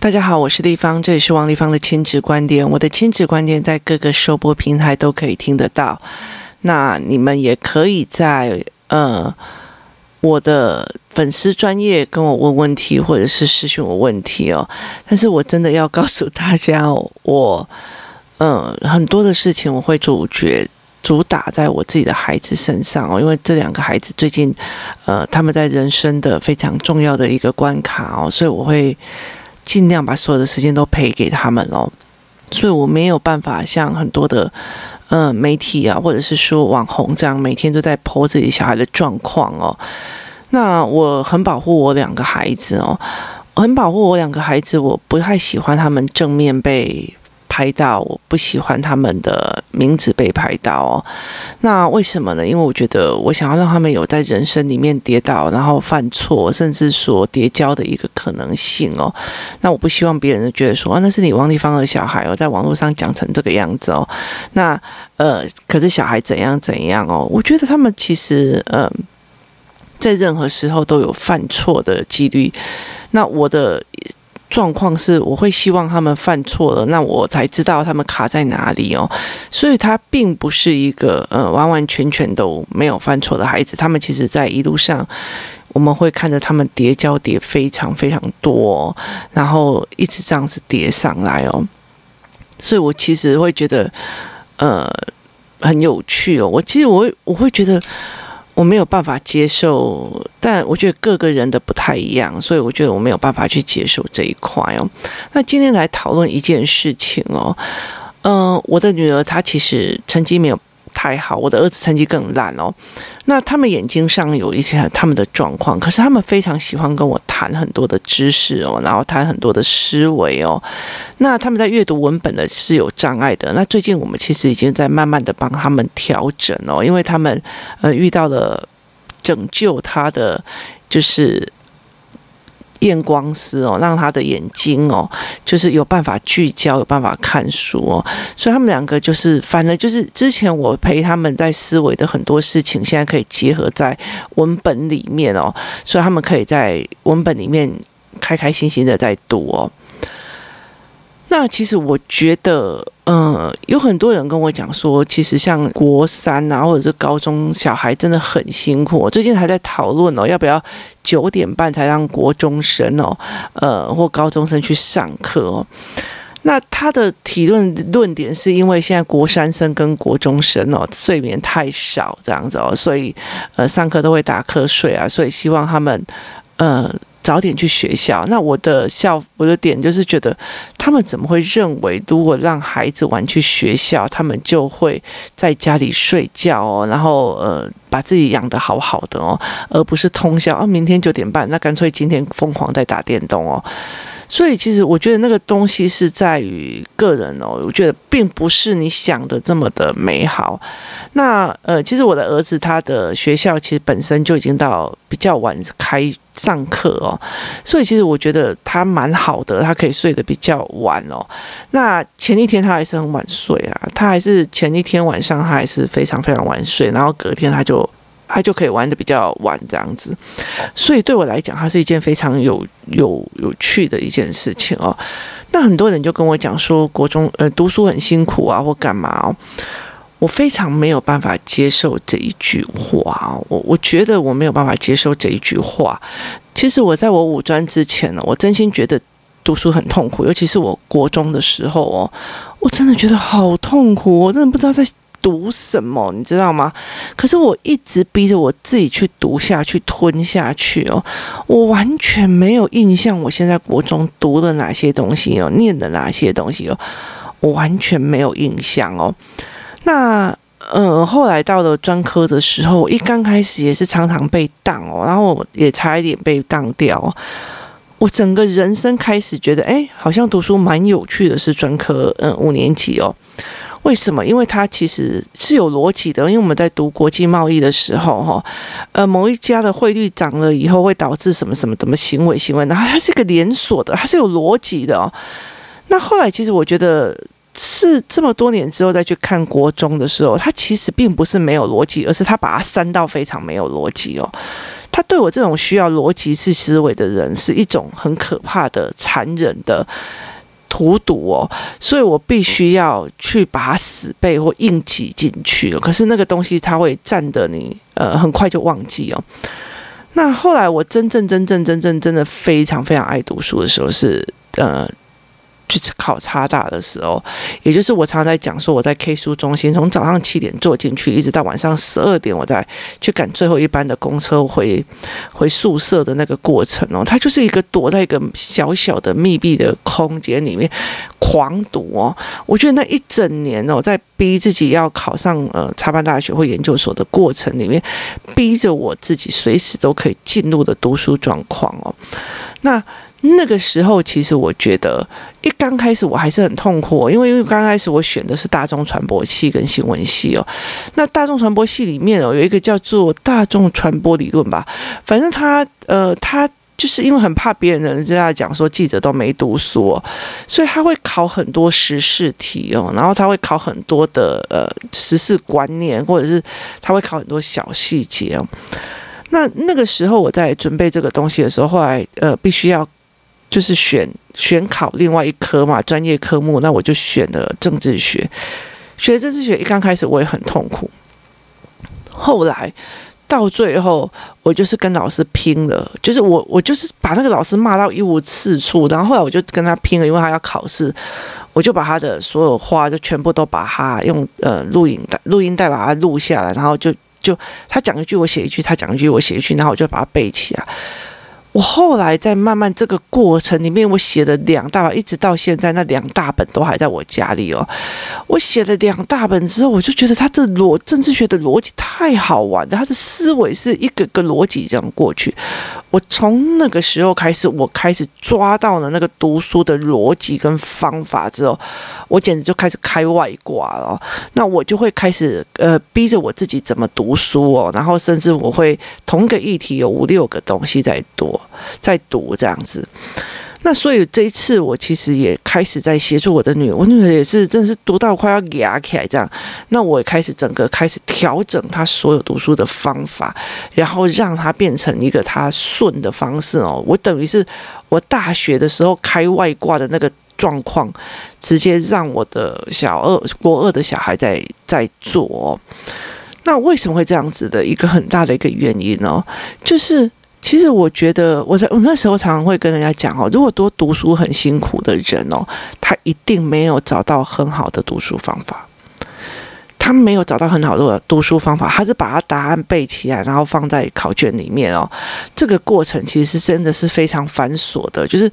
大家好，我是丽芳，这里是王丽芳的亲子观点。我的亲子观点在各个收播平台都可以听得到。那你们也可以在呃我的粉丝专业跟我问问题，或者是私讯我问题哦。但是我真的要告诉大家，我嗯、呃、很多的事情我会主角主打在我自己的孩子身上哦，因为这两个孩子最近呃他们在人生的非常重要的一个关卡哦，所以我会。尽量把所有的时间都陪给他们哦，所以我没有办法像很多的嗯媒体啊，或者是说网红这样每天都在剖自己小孩的状况哦。那我很保护我两个孩子哦，很保护我两个孩子，我不太喜欢他们正面被。拍到，我不喜欢他们的名字被拍到哦。那为什么呢？因为我觉得我想要让他们有在人生里面跌倒，然后犯错，甚至说跌跤的一个可能性哦。那我不希望别人觉得说啊，那是你王丽芳的小孩哦，在网络上讲成这个样子哦。那呃，可是小孩怎样怎样哦？我觉得他们其实呃，在任何时候都有犯错的几率。那我的。状况是，我会希望他们犯错了，那我才知道他们卡在哪里哦。所以他并不是一个呃完完全全都没有犯错的孩子。他们其实，在一路上，我们会看着他们叠交叠非常非常多，然后一直这样子叠上来哦。所以我其实会觉得呃很有趣哦。我其实我我会觉得。我没有办法接受，但我觉得各个人的不太一样，所以我觉得我没有办法去接受这一块哦。那今天来讨论一件事情哦，嗯、呃，我的女儿她其实成绩没有。太好，我的儿子成绩更烂哦。那他们眼睛上有一些他们的状况，可是他们非常喜欢跟我谈很多的知识哦，然后谈很多的思维哦。那他们在阅读文本的是有障碍的。那最近我们其实已经在慢慢的帮他们调整哦，因为他们呃遇到了拯救他的就是。验光师哦，让他的眼睛哦，就是有办法聚焦，有办法看书哦。所以他们两个就是，反正就是之前我陪他们在思维的很多事情，现在可以结合在文本里面哦。所以他们可以在文本里面开开心心的在读哦。那其实我觉得，嗯，有很多人跟我讲说，其实像国三啊，或者是高中小孩真的很辛苦。我最近还在讨论哦，要不要九点半才让国中生哦，呃，或高中生去上课哦。那他的提论论点是因为现在国三生跟国中生哦，睡眠太少这样子哦，所以呃，上课都会打瞌睡啊，所以希望他们呃。早点去学校。那我的校，我的点就是觉得，他们怎么会认为，如果让孩子玩去学校，他们就会在家里睡觉哦，然后呃，把自己养得好好的哦，而不是通宵哦。明天九点半，那干脆今天疯狂在打电动哦。所以，其实我觉得那个东西是在于个人哦。我觉得并不是你想的这么的美好。那呃，其实我的儿子他的学校其实本身就已经到比较晚开上课哦，所以其实我觉得他蛮好的，他可以睡得比较晚哦。那前一天他还是很晚睡啊，他还是前一天晚上他还是非常非常晚睡，然后隔天他就。他就可以玩得比较晚，这样子，所以对我来讲，它是一件非常有有有趣的一件事情哦。那很多人就跟我讲说，国中呃读书很辛苦啊，或干嘛哦。我非常没有办法接受这一句话。我我觉得我没有办法接受这一句话。其实我在我五专之前呢，我真心觉得读书很痛苦，尤其是我国中的时候哦，我真的觉得好痛苦，我真的不知道在。读什么，你知道吗？可是我一直逼着我自己去读下去、吞下去哦。我完全没有印象，我现在国中读了哪些东西哦，念的哪些东西哦，我完全没有印象哦。那呃，后来到了专科的时候，我一刚开始也是常常被当哦，然后也差一点被当掉。我整个人生开始觉得，哎，好像读书蛮有趣的，是专科，嗯，五年级哦。为什么？因为它其实是有逻辑的。因为我们在读国际贸易的时候，哈，呃，某一家的汇率涨了以后，会导致什么什么什么行为行为，然后它是一个连锁的，它是有逻辑的哦。那后来，其实我觉得是这么多年之后再去看国中的时候，它其实并不是没有逻辑，而是它把它删到非常没有逻辑哦。他对我这种需要逻辑式思维的人是一种很可怕的、残忍的荼毒哦，所以我必须要去把死背或硬挤进去。可是那个东西它会占得你呃很快就忘记哦。那后来我真正真正真正真的非常非常爱读书的时候是呃。去考插大的时候，也就是我常常在讲说，我在 K 书中心从早上七点坐进去，一直到晚上十二点，我再去赶最后一班的公车回回宿舍的那个过程哦，它就是一个躲在一个小小的密闭的空间里面狂读哦。我觉得那一整年哦，在逼自己要考上呃插班大学或研究所的过程里面，逼着我自己随时都可以进入的读书状况哦，那。那个时候，其实我觉得一刚开始我还是很痛苦，因为因为刚开始我选的是大众传播系跟新闻系哦。那大众传播系里面哦，有一个叫做大众传播理论吧，反正他呃，他就是因为很怕别人的人在讲说记者都没读书，所以他会考很多时事题哦，然后他会考很多的呃时事观念，或者是他会考很多小细节哦。那那个时候我在准备这个东西的时候，后来呃必须要。就是选选考另外一科嘛，专业科目，那我就选了政治学。学政治学一刚开始我也很痛苦，后来到最后我就是跟老师拼了，就是我我就是把那个老师骂到一无是处，然后后来我就跟他拼了，因为他要考试，我就把他的所有话就全部都把他用呃录影带录音带把它录下来，然后就就他讲一句我写一句，他讲一句我写一句，然后我就把它背起来。我后来在慢慢这个过程里面，我写了两大本，一直到现在那两大本都还在我家里哦。我写了两大本之后，我就觉得他这逻政治学的逻辑太好玩了，他的思维是一个个逻辑这样过去。我从那个时候开始，我开始抓到了那个读书的逻辑跟方法之后，我简直就开始开外挂了。那我就会开始呃逼着我自己怎么读书哦，然后甚至我会同个议题有五六个东西在读，在读这样子。那所以这一次我其实也开始在协助我的女儿，我女儿也是真的是读到快要哑起来这样。那我也开始整个开始调整她所有读书的方法，然后让她变成一个她顺的方式哦。我等于是我大学的时候开外挂的那个状况，直接让我的小二国二的小孩在在做哦。那为什么会这样子的一个很大的一个原因呢？就是。其实我觉得，我在我那时候常常会跟人家讲哦，如果多读书很辛苦的人哦，他一定没有找到很好的读书方法。他没有找到很好的读书方法，他是把他答案背起来，然后放在考卷里面哦。这个过程其实是真的是非常繁琐的，就是。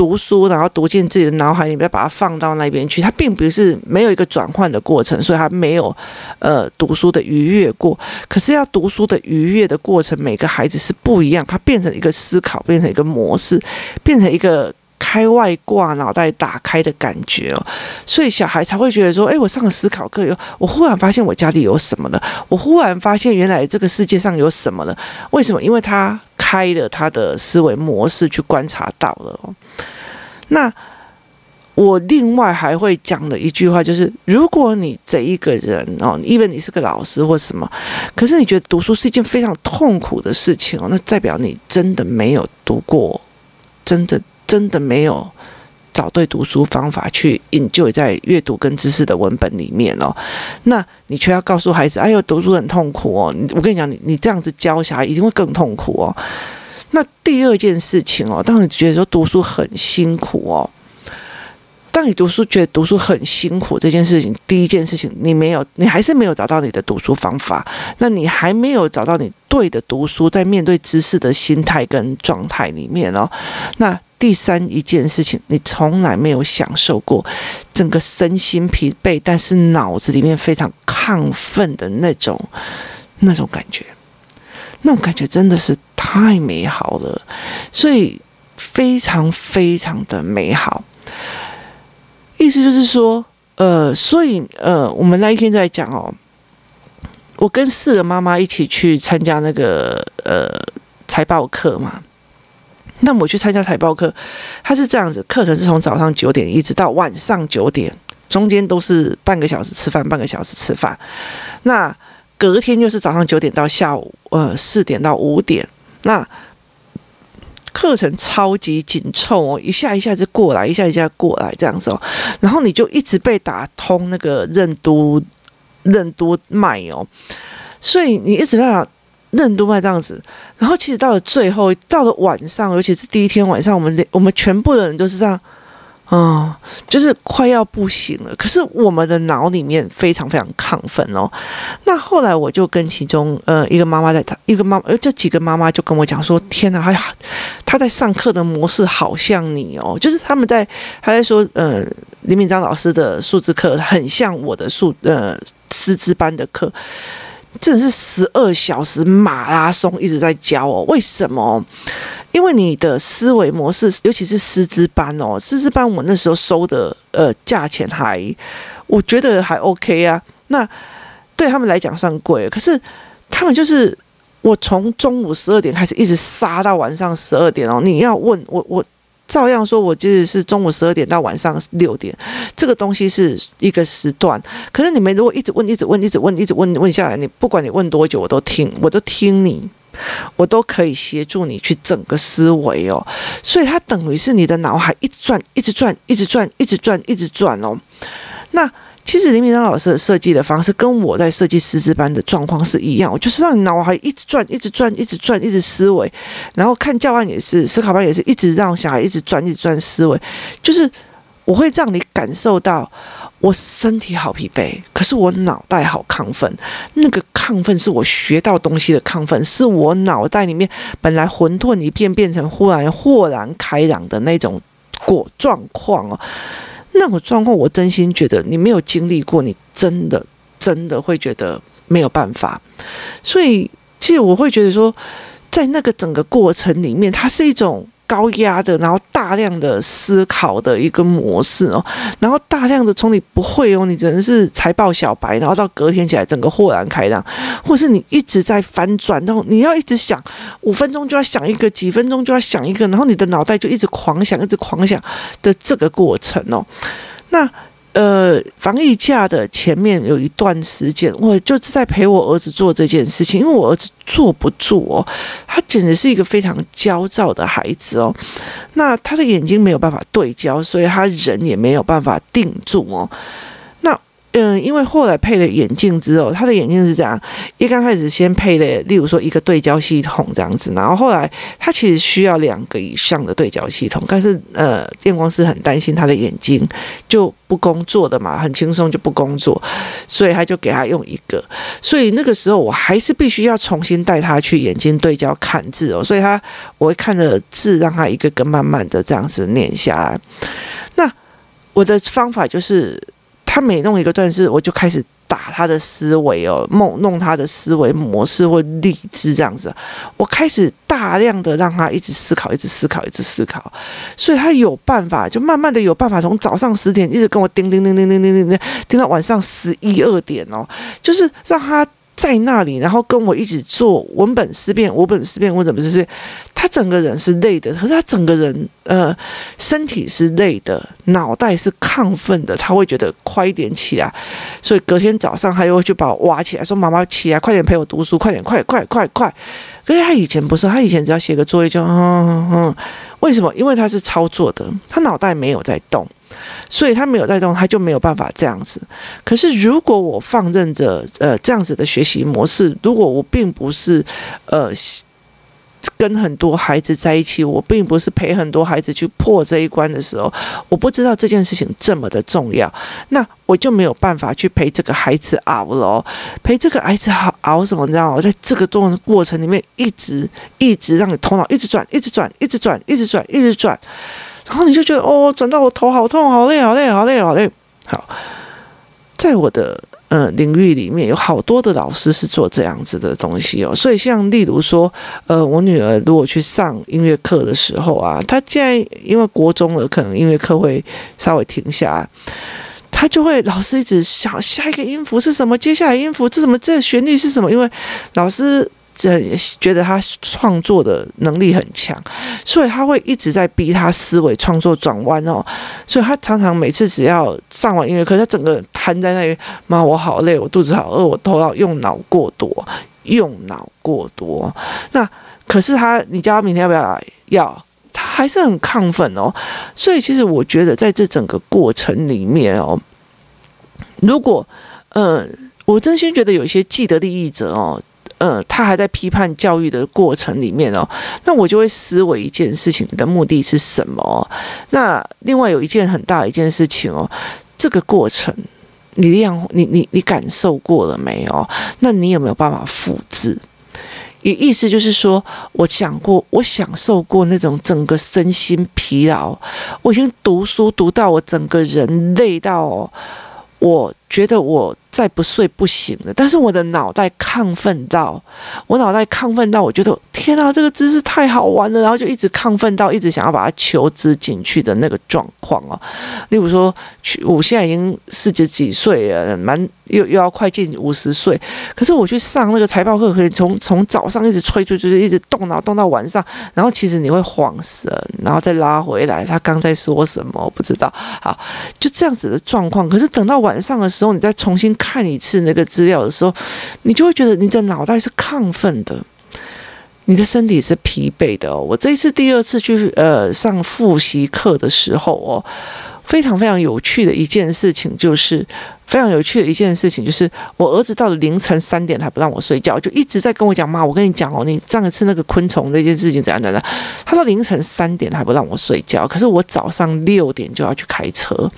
读书，然后读进自己的脑海里面，把它放到那边去。它并不是没有一个转换的过程，所以它没有呃读书的愉悦过。可是要读书的愉悦的过程，每个孩子是不一样。它变成一个思考，变成一个模式，变成一个开外挂、脑袋打开的感觉哦。所以小孩才会觉得说：“哎，我上了思考课以后，我忽然发现我家里有什么了。我忽然发现原来这个世界上有什么了。为什么？因为他开了他的思维模式去观察到了哦。”那我另外还会讲的一句话就是：如果你这一个人哦，因为你是个老师或什么，可是你觉得读书是一件非常痛苦的事情哦，那代表你真的没有读过，真的真的没有找对读书方法去研究在阅读跟知识的文本里面哦。那你却要告诉孩子：哎呦，读书很痛苦哦！我跟你讲，你你这样子教小孩一定会更痛苦哦。那第二件事情哦，当你觉得说读书很辛苦哦，当你读书觉得读书很辛苦这件事情，第一件事情你没有，你还是没有找到你的读书方法，那你还没有找到你对的读书在面对知识的心态跟状态里面哦。那第三一件事情，你从来没有享受过整个身心疲惫，但是脑子里面非常亢奋的那种那种感觉。那种感觉真的是太美好了，所以非常非常的美好。意思就是说，呃，所以呃，我们那一天在讲哦，我跟四个妈妈一起去参加那个呃财报课嘛。那我去参加财报课，它是这样子，课程是从早上九点一直到晚上九点，中间都是半个小时吃饭，半个小时吃饭。那隔天就是早上九点到下午呃四点到五点，那课程超级紧凑哦，一下一下子过来，一下一下过来这样子哦，然后你就一直被打通那个任督任督脉哦，所以你一直在任督脉这样子，然后其实到了最后，到了晚上，尤其是第一天晚上，我们我们全部的人都是这样。嗯，就是快要不行了，可是我们的脑里面非常非常亢奋哦。那后来我就跟其中呃一个妈妈在谈，一个妈呃这几个妈妈就跟我讲说：“天哪，哎呀，他在上课的模式好像你哦，就是他们在他在说，呃，林敏章老师的数字课很像我的数呃师资班的课，真的是十二小时马拉松一直在教哦。为什么？”因为你的思维模式，尤其是师资班哦，师资班我那时候收的呃价钱还，我觉得还 OK 啊。那对他们来讲算贵，可是他们就是我从中午十二点开始一直杀到晚上十二点哦。你要问我，我照样说，我就是是中午十二点到晚上六点，这个东西是一个时段。可是你们如果一直问，一直问，一直问，一直问问下来，你不管你问多久，我都听，我都听你。我都可以协助你去整个思维哦，所以它等于是你的脑海一直转，一直转，一直转，一直转，一直转哦。那其实林明章老师的设计的方式跟我在设计师资班的状况是一样，我就是让你脑海一直转，一直转，一直转，一直思维，然后看教案也是，思考班也是一直让小孩一直转，一直转思维，就是我会让你感受到。我身体好疲惫，可是我脑袋好亢奋。那个亢奋是我学到东西的亢奋，是我脑袋里面本来混沌一片，变成忽然豁然开朗的那种过状况哦。那种状况，我真心觉得你没有经历过，你真的真的会觉得没有办法。所以，其实我会觉得说，在那个整个过程里面，它是一种。高压的，然后大量的思考的一个模式哦，然后大量的从你不会哦，你只能是财报小白，然后到隔天起来整个豁然开朗，或是你一直在翻转，然后你要一直想五分钟就要想一个，几分钟就要想一个，然后你的脑袋就一直狂想，一直狂想的这个过程哦，那。呃，防疫假的前面有一段时间，我就是在陪我儿子做这件事情，因为我儿子坐不住哦，他简直是一个非常焦躁的孩子哦，那他的眼睛没有办法对焦，所以他人也没有办法定住哦。嗯，因为后来配了眼镜之后，他的眼镜是这样：一刚开始先配了，例如说一个对焦系统这样子，然后后来他其实需要两个以上的对焦系统，但是呃，验光师很担心他的眼睛就不工作的嘛，很轻松就不工作，所以他就给他用一个。所以那个时候我还是必须要重新带他去眼睛对焦看字哦，所以他我会看着字让他一个个慢慢的这样子念下来。那我的方法就是。他每弄一个段式，我就开始打他的思维哦，弄弄他的思维模式或理智这样子。我开始大量的让他一直思考，一直思考，一直思考，所以他有办法，就慢慢的有办法，从早上十点一直跟我叮叮叮叮叮叮叮叮，叮到晚上十一二点哦，就是让他。在那里，然后跟我一起做文本思辨，文本思辨，我怎么思辨。他整个人是累的，可是他整个人呃身体是累的，脑袋是亢奋的。他会觉得快一点起来，所以隔天早上他又会去把我挖起来，说：“妈妈起来，快点陪我读书，快点，快快快快！”可是他以前不是，他以前只要写个作业就嗯嗯嗯。为什么？因为他是操作的，他脑袋没有在动。所以他没有带动，他就没有办法这样子。可是如果我放任着呃这样子的学习模式，如果我并不是呃跟很多孩子在一起，我并不是陪很多孩子去破这一关的时候，我不知道这件事情这么的重要，那我就没有办法去陪这个孩子熬了。陪这个孩子好熬什么？你知道？我在这个动过程里面，一直一直让你头脑一直转，一直转，一直转，一直转，一直转。然后你就觉得哦，转到我头好痛，好累，好累，好累，好累。好，在我的呃领域里面，有好多的老师是做这样子的东西哦。所以像例如说，呃，我女儿如果去上音乐课的时候啊，她现在因为国中了，可能音乐课会稍微停下，她就会老师一直想下一个音符是什么，接下来音符是什么，这旋律是什么，因为老师。觉得他创作的能力很强，所以他会一直在逼他思维创作转弯哦。所以他常常每次只要上完音乐课，他整个人瘫在那里，妈，我好累，我肚子好饿，我头脑用脑过多，用脑过多。那可是他，你叫他明天要不要来？要，他还是很亢奋哦。所以，其实我觉得在这整个过程里面哦，如果，呃，我真心觉得有一些既得利益者哦。呃，他还在批判教育的过程里面哦，那我就会思维一件事情的目的是什么？那另外有一件很大的一件事情哦，这个过程你量你你你感受过了没有？那你有没有办法复制？意意思就是说，我想过，我享受过那种整个身心疲劳，我已经读书读到我整个人累到哦，我觉得我。再不睡不行了，但是我的脑袋亢奋到，我脑袋亢奋到，我觉得天啊，这个姿势太好玩了，然后就一直亢奋到，一直想要把它求知进去的那个状况啊。例如说，我现在已经四十几岁了，蛮又又要快进五十岁，可是我去上那个财报课，可以从从早上一直催催催，一直动脑动到晚上，然后其实你会恍神，然后再拉回来，他刚在说什么，我不知道。好，就这样子的状况。可是等到晚上的时候，你再重新。看一次那个资料的时候，你就会觉得你的脑袋是亢奋的，你的身体是疲惫的哦。我这一次第二次去呃上复习课的时候哦，非常非常有趣的一件事情就是，非常有趣的一件事情就是，我儿子到了凌晨三点还不让我睡觉，就一直在跟我讲妈，我跟你讲哦，你上一次那个昆虫那件事情怎样怎样。他说凌晨三点还不让我睡觉，可是我早上六点就要去开车。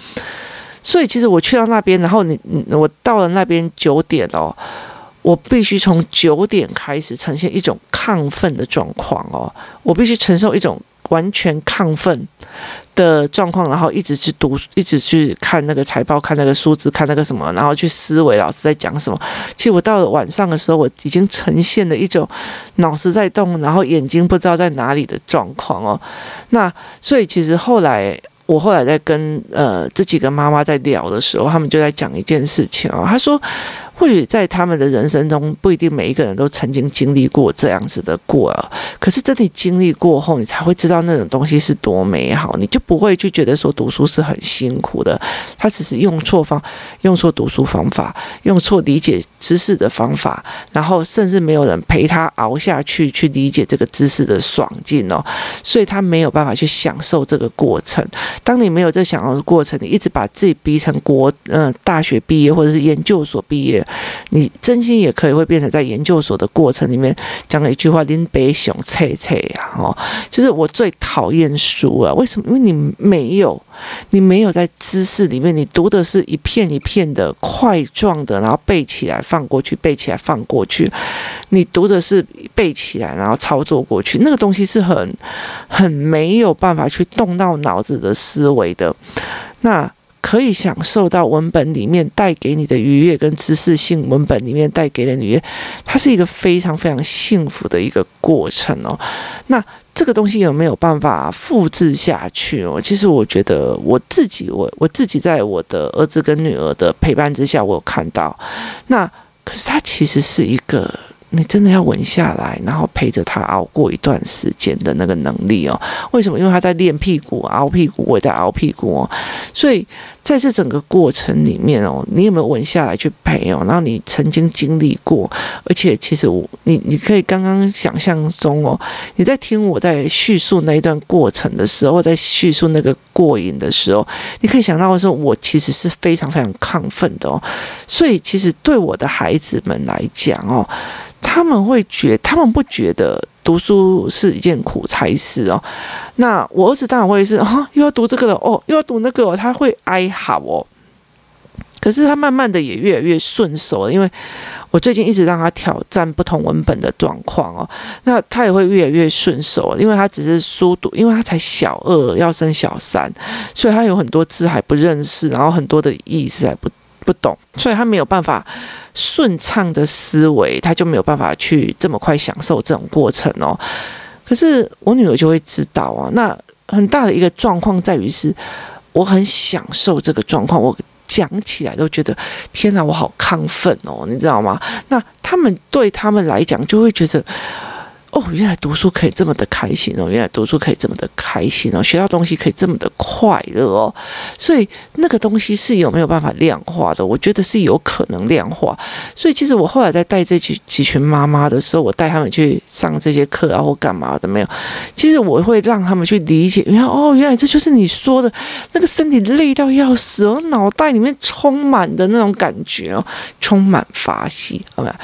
所以其实我去到那边，然后你，我到了那边九点哦，我必须从九点开始呈现一种亢奋的状况哦，我必须承受一种完全亢奋的状况，然后一直去读，一直去看那个财报，看那个数字，看那个什么，然后去思维老师在讲什么。其实我到了晚上的时候，我已经呈现了一种脑子在动，然后眼睛不知道在哪里的状况哦。那所以其实后来。我后来在跟呃这几个妈妈在聊的时候，他们就在讲一件事情哦，他说。或许在他们的人生中，不一定每一个人都曾经经历过这样子的过。可是，真的经历过后，你才会知道那种东西是多美好，你就不会去觉得说读书是很辛苦的。他只是用错方，用错读书方法，用错理解知识的方法，然后甚至没有人陪他熬下去，去理解这个知识的爽劲哦。所以他没有办法去享受这个过程。当你没有这享受的过程，你一直把自己逼成国嗯、大学毕业或者是研究所毕业。你真心也可以会变成在研究所的过程里面讲了一句话：“林北雄切切呀，哦，就是我最讨厌书啊。为什么？因为你没有，你没有在知识里面，你读的是一片一片的块状的，然后背起来放过去，背起来放过去。你读的是背起来，然后操作过去，那个东西是很很没有办法去动到脑子的思维的。那。可以享受到文本里面带给你的愉悦，跟知识性文本里面带给的愉悦，它是一个非常非常幸福的一个过程哦。那这个东西有没有办法复制下去哦？其实我觉得我自己，我我自己在我的儿子跟女儿的陪伴之下，我有看到。那可是它其实是一个。你真的要稳下来，然后陪着他熬过一段时间的那个能力哦。为什么？因为他在练屁股、熬屁股，我也在熬屁股哦。所以在这整个过程里面哦，你有没有稳下来去陪哦？然后你曾经经历过，而且其实我，你你可以刚刚想象中哦，你在听我在叙述那一段过程的时候，在叙述那个过瘾的时候，你可以想到说，我其实是非常非常亢奋的哦。所以其实对我的孩子们来讲哦。他们会觉，他们不觉得读书是一件苦差事哦。那我儿子当然会是啊，又要读这个了哦，又要读那个哦，他会哀嚎哦。可是他慢慢的也越来越顺手了，因为我最近一直让他挑战不同文本的状况哦。那他也会越来越顺手，因为他只是书读，因为他才小二要升小三，所以他有很多字还不认识，然后很多的意思还不不懂，所以他没有办法。顺畅的思维，他就没有办法去这么快享受这种过程哦。可是我女儿就会知道啊，那很大的一个状况在于是，我很享受这个状况，我讲起来都觉得天哪，我好亢奋哦，你知道吗？那他们对他们来讲就会觉得。哦，原来读书可以这么的开心哦，原来读书可以这么的开心哦，学到东西可以这么的快乐哦，所以那个东西是有没有办法量化的？我觉得是有可能量化。所以其实我后来在带这几几群妈妈的时候，我带他们去上这些课啊，或干嘛的没有？其实我会让他们去理解，原来哦，原来这就是你说的那个身体累到要死哦，脑袋里面充满的那种感觉哦，充满发泄，好没有？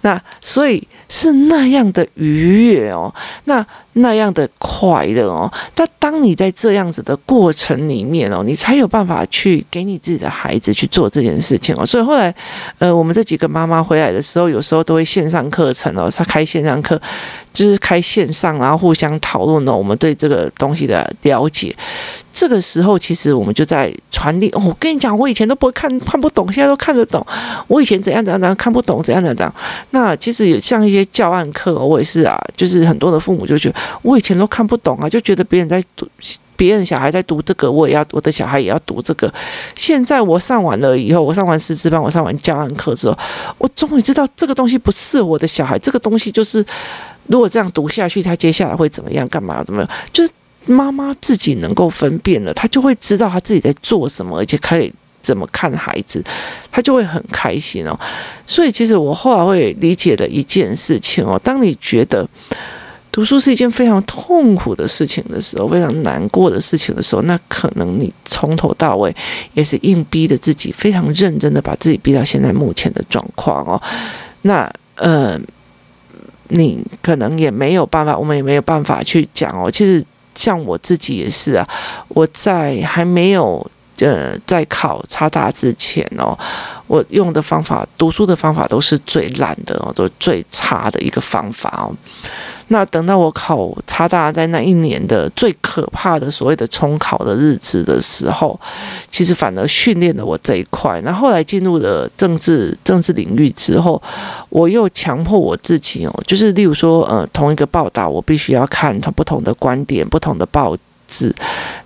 那所以是那样的愉悦哦，那那样的快乐哦。但当你在这样子的过程里面哦，你才有办法去给你自己的孩子去做这件事情哦。所以后来，呃，我们这几个妈妈回来的时候，有时候都会线上课程哦，他开线上课，就是开线上，然后互相讨论呢，我们对这个东西的了解。这个时候，其实我们就在传递。哦，我跟你讲，我以前都不会看，看不懂，现在都看得懂。我以前怎样怎样怎样看不懂，怎样怎样怎样。那其实有像一些教案课，我也是啊，就是很多的父母就觉得我以前都看不懂啊，就觉得别人在读，别人小孩在读这个，我也要，我的小孩也要读这个。现在我上完了以后，我上完师资班，我上完教案课之后，我终于知道这个东西不是我的小孩。这个东西就是，如果这样读下去，他接下来会怎么样？干嘛？怎么样？就是。妈妈自己能够分辨了，她就会知道她自己在做什么，而且可以怎么看孩子，她就会很开心哦。所以，其实我后来会理解了一件事情哦：当你觉得读书是一件非常痛苦的事情的时候，非常难过的事情的时候，那可能你从头到尾也是硬逼着自己，非常认真的把自己逼到现在目前的状况哦。那呃，你可能也没有办法，我们也没有办法去讲哦。其实。像我自己也是啊，我在还没有呃在考差大之前哦，我用的方法，读书的方法都是最烂的哦，都是最差的一个方法哦。那等到我考差大，在那一年的最可怕的所谓的重考的日子的时候，其实反而训练了我这一块。那后来进入了政治政治领域之后，我又强迫我自己哦，就是例如说，呃，同一个报道，我必须要看它不同的观点、不同的报字，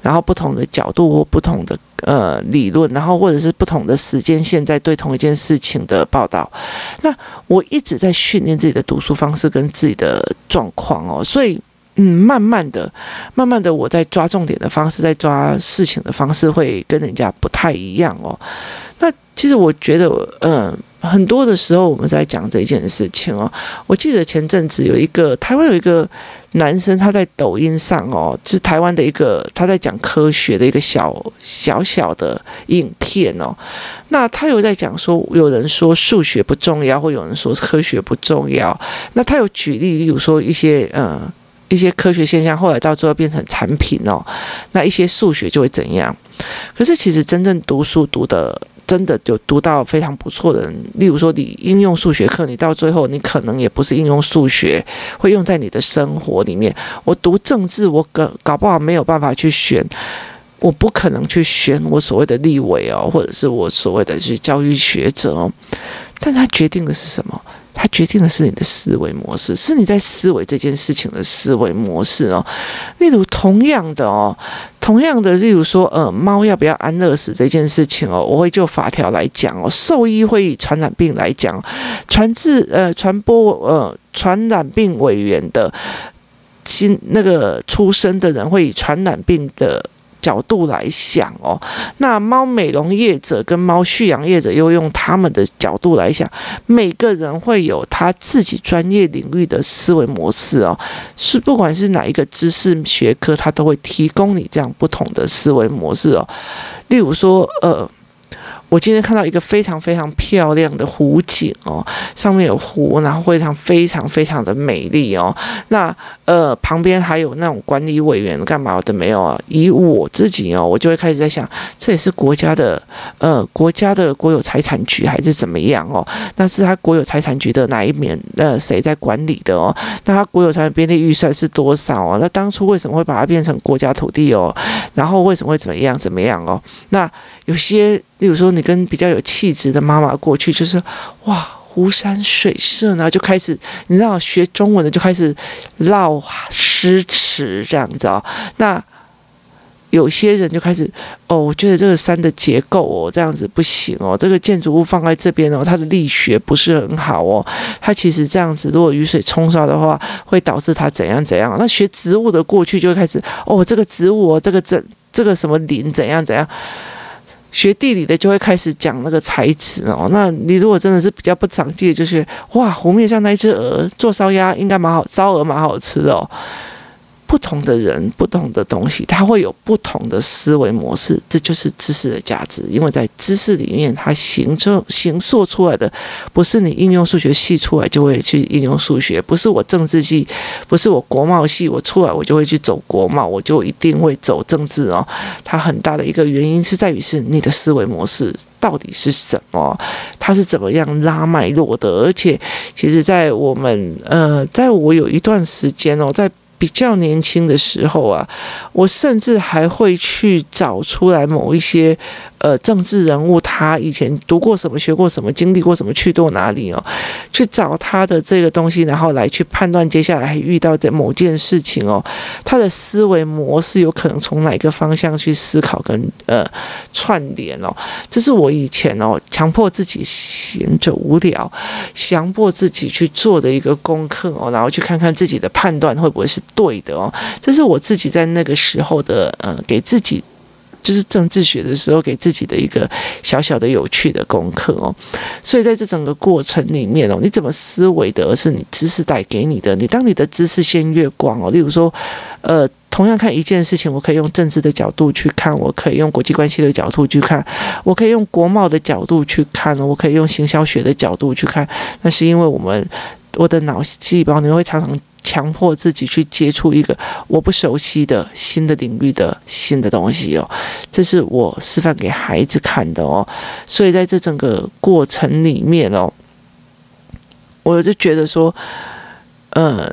然后不同的角度或不同的。呃，理论，然后或者是不同的时间线在对同一件事情的报道，那我一直在训练自己的读书方式跟自己的状况哦，所以嗯，慢慢的、慢慢的，我在抓重点的方式，在抓事情的方式会跟人家不太一样哦。那其实我觉得，嗯。很多的时候我们在讲这件事情哦，我记得前阵子有一个台湾有一个男生，他在抖音上哦，是台湾的一个他在讲科学的一个小小小的影片哦，那他有在讲说，有人说数学不重要，或有人说科学不重要，那他有举例，例如说一些嗯一些科学现象，后来到最后变成产品哦，那一些数学就会怎样？可是其实真正读书读的。真的有读到非常不错的人，例如说你应用数学课，你到最后你可能也不是应用数学，会用在你的生活里面。我读政治，我搞搞不好没有办法去选，我不可能去选我所谓的立委哦，或者是我所谓的去教育学者哦，但他决定的是什么？它决定的是你的思维模式，是你在思维这件事情的思维模式哦。例如，同样的哦，同样的，例如说，呃，猫要不要安乐死这件事情哦，我会就法条来讲哦，兽医会以传染病来讲，传至呃传播呃传染病委员的新那个出生的人会以传染病的。角度来想哦，那猫美容业者跟猫畜养业者又用他们的角度来想，每个人会有他自己专业领域的思维模式哦，是不管是哪一个知识学科，他都会提供你这样不同的思维模式哦，例如说呃。我今天看到一个非常非常漂亮的湖景哦，上面有湖，然后非常非常非常的美丽哦。那呃旁边还有那种管理委员干嘛的没有啊？以我自己哦，我就会开始在想，这也是国家的呃国家的国有财产局还是怎么样哦？那是他国有财产局的哪一面呃谁在管理的哦？那他国有财产编列预算是多少哦？那当初为什么会把它变成国家土地哦？然后为什么会怎么样怎么样哦？那有些。例如说，你跟比较有气质的妈妈过去，就是哇，湖山水色，然后就开始，你知道，学中文的就开始唠诗词这样子哦。那有些人就开始哦，我觉得这个山的结构哦，这样子不行哦，这个建筑物放在这边哦，它的力学不是很好哦，它其实这样子，如果雨水冲刷的话，会导致它怎样怎样。那学植物的过去就会开始哦，这个植物哦，这个这这个什么林怎样怎样。学地理的就会开始讲那个材质哦，那你如果真的是比较不长记，就是哇，湖面上那一只鹅做烧鸭应该蛮好，烧鹅蛮好吃的哦。不同的人，不同的东西，它会有不同的思维模式，这就是知识的价值。因为在知识里面，它形成、形塑出来的，不是你应用数学系出来就会去应用数学，不是我政治系，不是我国贸系，我出来我就会去走国贸，我就一定会走政治哦。它很大的一个原因是在于是你的思维模式到底是什么，它是怎么样拉脉络的。而且，其实，在我们呃，在我有一段时间哦，在比较年轻的时候啊，我甚至还会去找出来某一些。呃，政治人物他以前读过什么，学过什么，经历过什么，去到哪里哦？去找他的这个东西，然后来去判断接下来遇到的某件事情哦，他的思维模式有可能从哪个方向去思考跟呃串联哦。这是我以前哦强迫自己闲着无聊，强迫自己去做的一个功课哦，然后去看看自己的判断会不会是对的哦。这是我自己在那个时候的呃给自己。就是政治学的时候给自己的一个小小的有趣的功课哦，所以在这整个过程里面哦，你怎么思维的，而是你知识带给你的。你当你的知识先越广哦，例如说，呃，同样看一件事情，我可以用政治的角度去看，我可以用国际关系的角度去看，我可以用国贸的角度去看，我可以用行销学的角度去看。那是因为我们我的脑细胞，你会常常。强迫自己去接触一个我不熟悉的新的领域的新的东西哦，这是我示范给孩子看的哦。所以在这整个过程里面哦，我就觉得说，呃，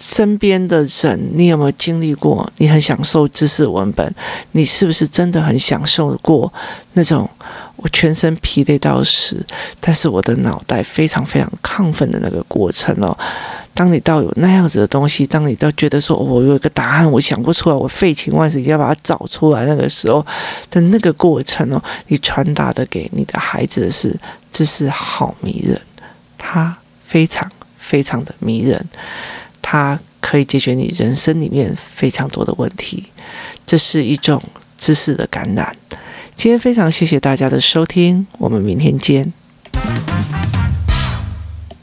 身边的人，你有没有经历过？你很享受知识文本，你是不是真的很享受过那种我全身疲累到死，但是我的脑袋非常非常亢奋的那个过程哦？当你到有那样子的东西，当你到觉得说，我有一个答案，我想不出来，我废寝忘食一定要把它找出来，那个时候的那个过程哦，你传达的给你的孩子的是，知识好迷人，它非常非常的迷人，它可以解决你人生里面非常多的问题，这是一种知识的感染。今天非常谢谢大家的收听，我们明天见。